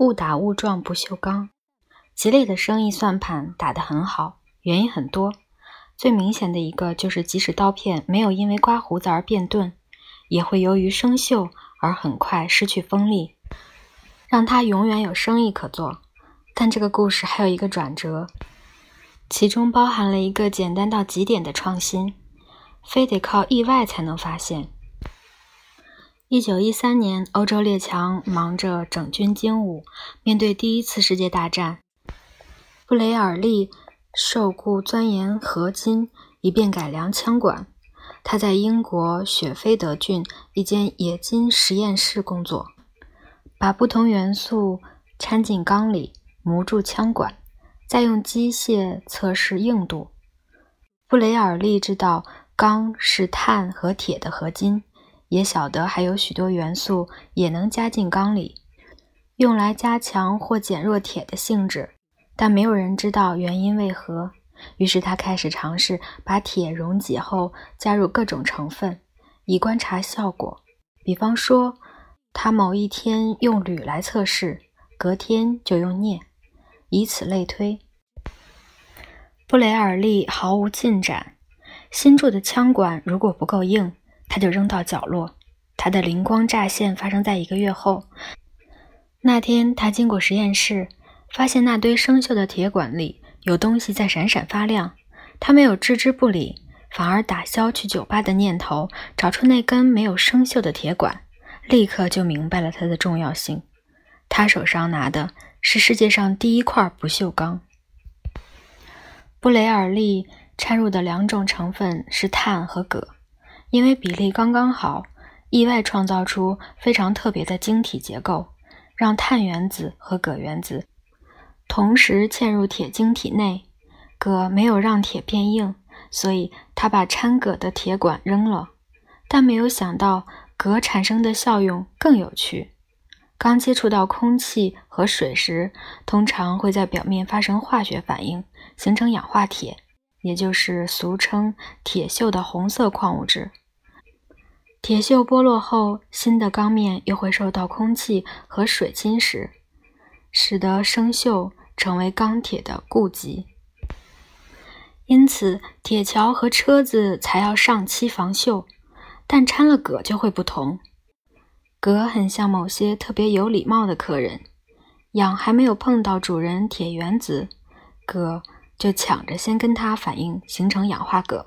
误打误撞不锈钢，吉列的生意算盘打得很好，原因很多。最明显的一个就是，即使刀片没有因为刮胡子而变钝，也会由于生锈而很快失去锋利，让他永远有生意可做。但这个故事还有一个转折，其中包含了一个简单到极点的创新，非得靠意外才能发现。一九一三年，欧洲列强忙着整军精武，面对第一次世界大战，布雷尔利受雇钻研合金，以便改良枪管。他在英国雪菲德郡一间冶金实验室工作，把不同元素掺进钢里，磨铸枪管，再用机械测试硬度。布雷尔利知道钢是碳和铁的合金。也晓得还有许多元素也能加进钢里，用来加强或减弱铁的性质，但没有人知道原因为何。于是他开始尝试把铁溶解后加入各种成分，以观察效果。比方说，他某一天用铝来测试，隔天就用镍，以此类推。布雷尔利毫无进展。新铸的枪管如果不够硬。他就扔到角落。他的灵光乍现发生在一个月后。那天，他经过实验室，发现那堆生锈的铁管里有东西在闪闪发亮。他没有置之不理，反而打消去酒吧的念头，找出那根没有生锈的铁管，立刻就明白了它的重要性。他手上拿的是世界上第一块不锈钢。布雷尔利掺入的两种成分是碳和铬。因为比例刚刚好，意外创造出非常特别的晶体结构，让碳原子和铬原子同时嵌入铁晶体内。铬没有让铁变硬，所以他把掺铬的铁管扔了。但没有想到，铬产生的效用更有趣。刚接触到空气和水时，通常会在表面发生化学反应，形成氧化铁，也就是俗称铁锈的红色矿物质。铁锈剥落后，新的钢面又会受到空气和水侵蚀，使得生锈成为钢铁的痼疾。因此，铁桥和车子才要上漆防锈，但掺了铬就会不同。铬很像某些特别有礼貌的客人，氧还没有碰到主人铁原子，铬就抢着先跟它反应，形成氧化铬。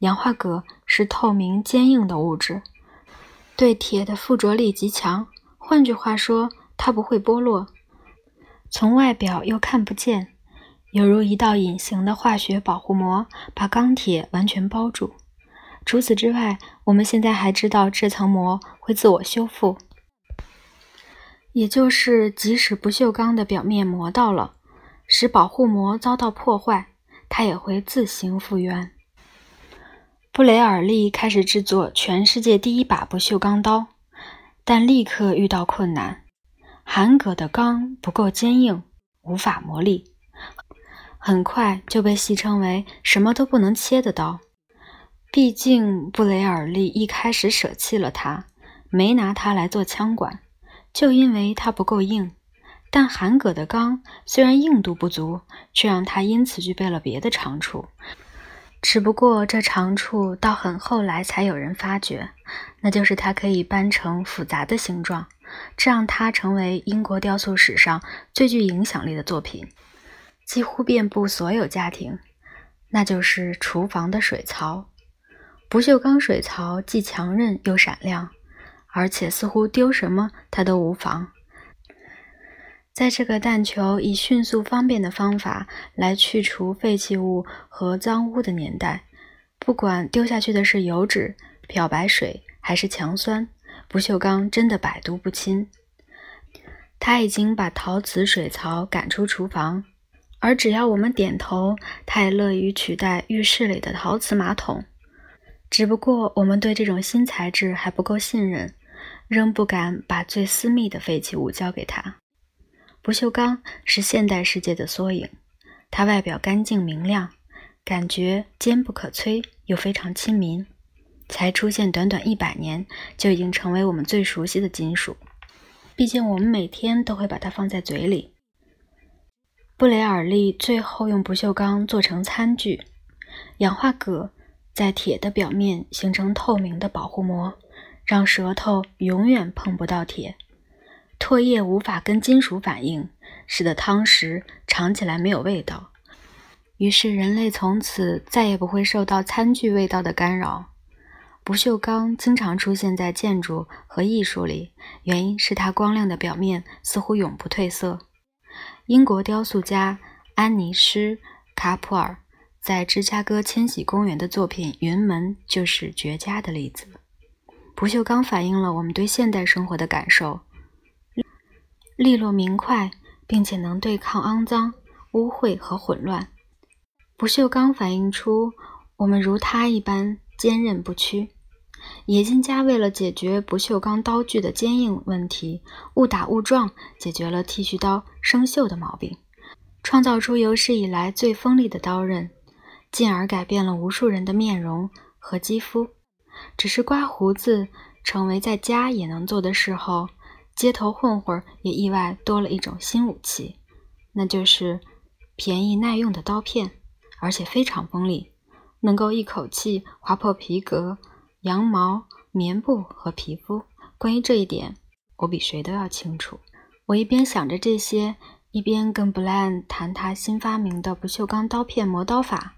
氧化铬是透明坚硬的物质，对铁的附着力极强。换句话说，它不会剥落，从外表又看不见，犹如一道隐形的化学保护膜，把钢铁完全包住。除此之外，我们现在还知道这层膜会自我修复，也就是即使不锈钢的表面磨到了，使保护膜遭到破坏，它也会自行复原。布雷尔利开始制作全世界第一把不锈钢刀，但立刻遇到困难：含铬的钢不够坚硬，无法磨砺，很快就被戏称为“什么都不能切的刀”。毕竟布雷尔利一开始舍弃了它，没拿它来做枪管，就因为它不够硬。但含铬的钢虽然硬度不足，却让它因此具备了别的长处。只不过这长处到很后来才有人发觉，那就是它可以搬成复杂的形状，这让它成为英国雕塑史上最具影响力的作品，几乎遍布所有家庭。那就是厨房的水槽。不锈钢水槽既强韧又闪亮，而且似乎丢什么它都无妨。在这个但求以迅速方便的方法来去除废弃物和脏污的年代，不管丢下去的是油脂、漂白水还是强酸，不锈钢真的百毒不侵。他已经把陶瓷水槽赶出厨房，而只要我们点头，他也乐于取代浴室里的陶瓷马桶。只不过我们对这种新材质还不够信任，仍不敢把最私密的废弃物交给他。不锈钢是现代世界的缩影，它外表干净明亮，感觉坚不可摧又非常亲民。才出现短短一百年，就已经成为我们最熟悉的金属。毕竟我们每天都会把它放在嘴里。布雷尔利最后用不锈钢做成餐具，氧化铬在铁的表面形成透明的保护膜，让舌头永远碰不到铁。唾液无法跟金属反应，使得汤食尝起来没有味道。于是人类从此再也不会受到餐具味道的干扰。不锈钢经常出现在建筑和艺术里，原因是它光亮的表面似乎永不褪色。英国雕塑家安妮施·卡普尔在芝加哥千禧公园的作品《云门》就是绝佳的例子。不锈钢反映了我们对现代生活的感受：利落明快，并且能对抗肮脏、污秽和混乱。不锈钢反映出我们如它一般坚韧不屈。冶金家为了解决不锈钢刀具的坚硬问题，误打误撞解决了剃须刀生锈的毛病，创造出有史以来最锋利的刀刃，进而改变了无数人的面容和肌肤。只是刮胡子成为在家也能做的事后，街头混混也意外多了一种新武器，那就是便宜耐用的刀片。而且非常锋利，能够一口气划破皮革、羊毛、棉布和皮肤。关于这一点，我比谁都要清楚。我一边想着这些，一边跟布莱恩谈他新发明的不锈钢刀片磨刀法。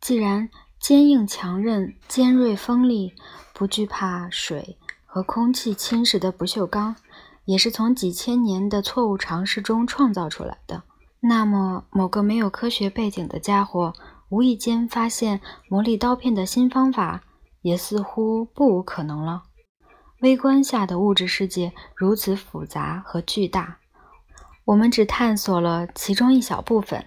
既然坚硬强韧、尖锐锋利、不惧怕水和空气侵蚀的不锈钢，也是从几千年的错误尝试中创造出来的。那么，某个没有科学背景的家伙无意间发现磨砺刀片的新方法，也似乎不无可能了。微观下的物质世界如此复杂和巨大，我们只探索了其中一小部分。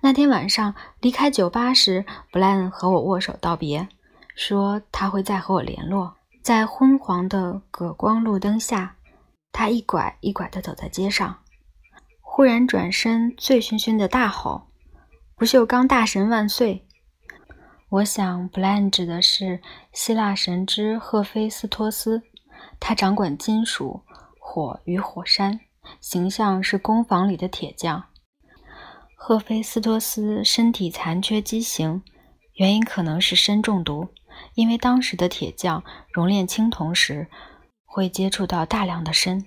那天晚上离开酒吧时，布莱恩和我握手道别，说他会再和我联络。在昏黄的葛光路灯下，他一拐一拐地走在街上。忽然转身，醉醺醺的大吼：“不锈钢大神万岁！”我想，布兰指的是希腊神之赫菲斯托斯，他掌管金属、火与火山，形象是工坊里的铁匠。赫菲斯托斯身体残缺畸形，原因可能是砷中毒，因为当时的铁匠熔炼青铜时会接触到大量的砷，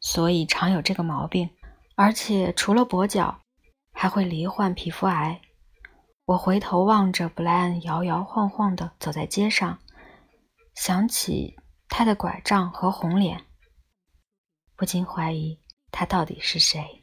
所以常有这个毛病。而且除了跛脚，还会罹患皮肤癌。我回头望着布莱恩摇摇晃晃地走在街上，想起他的拐杖和红脸，不禁怀疑他到底是谁。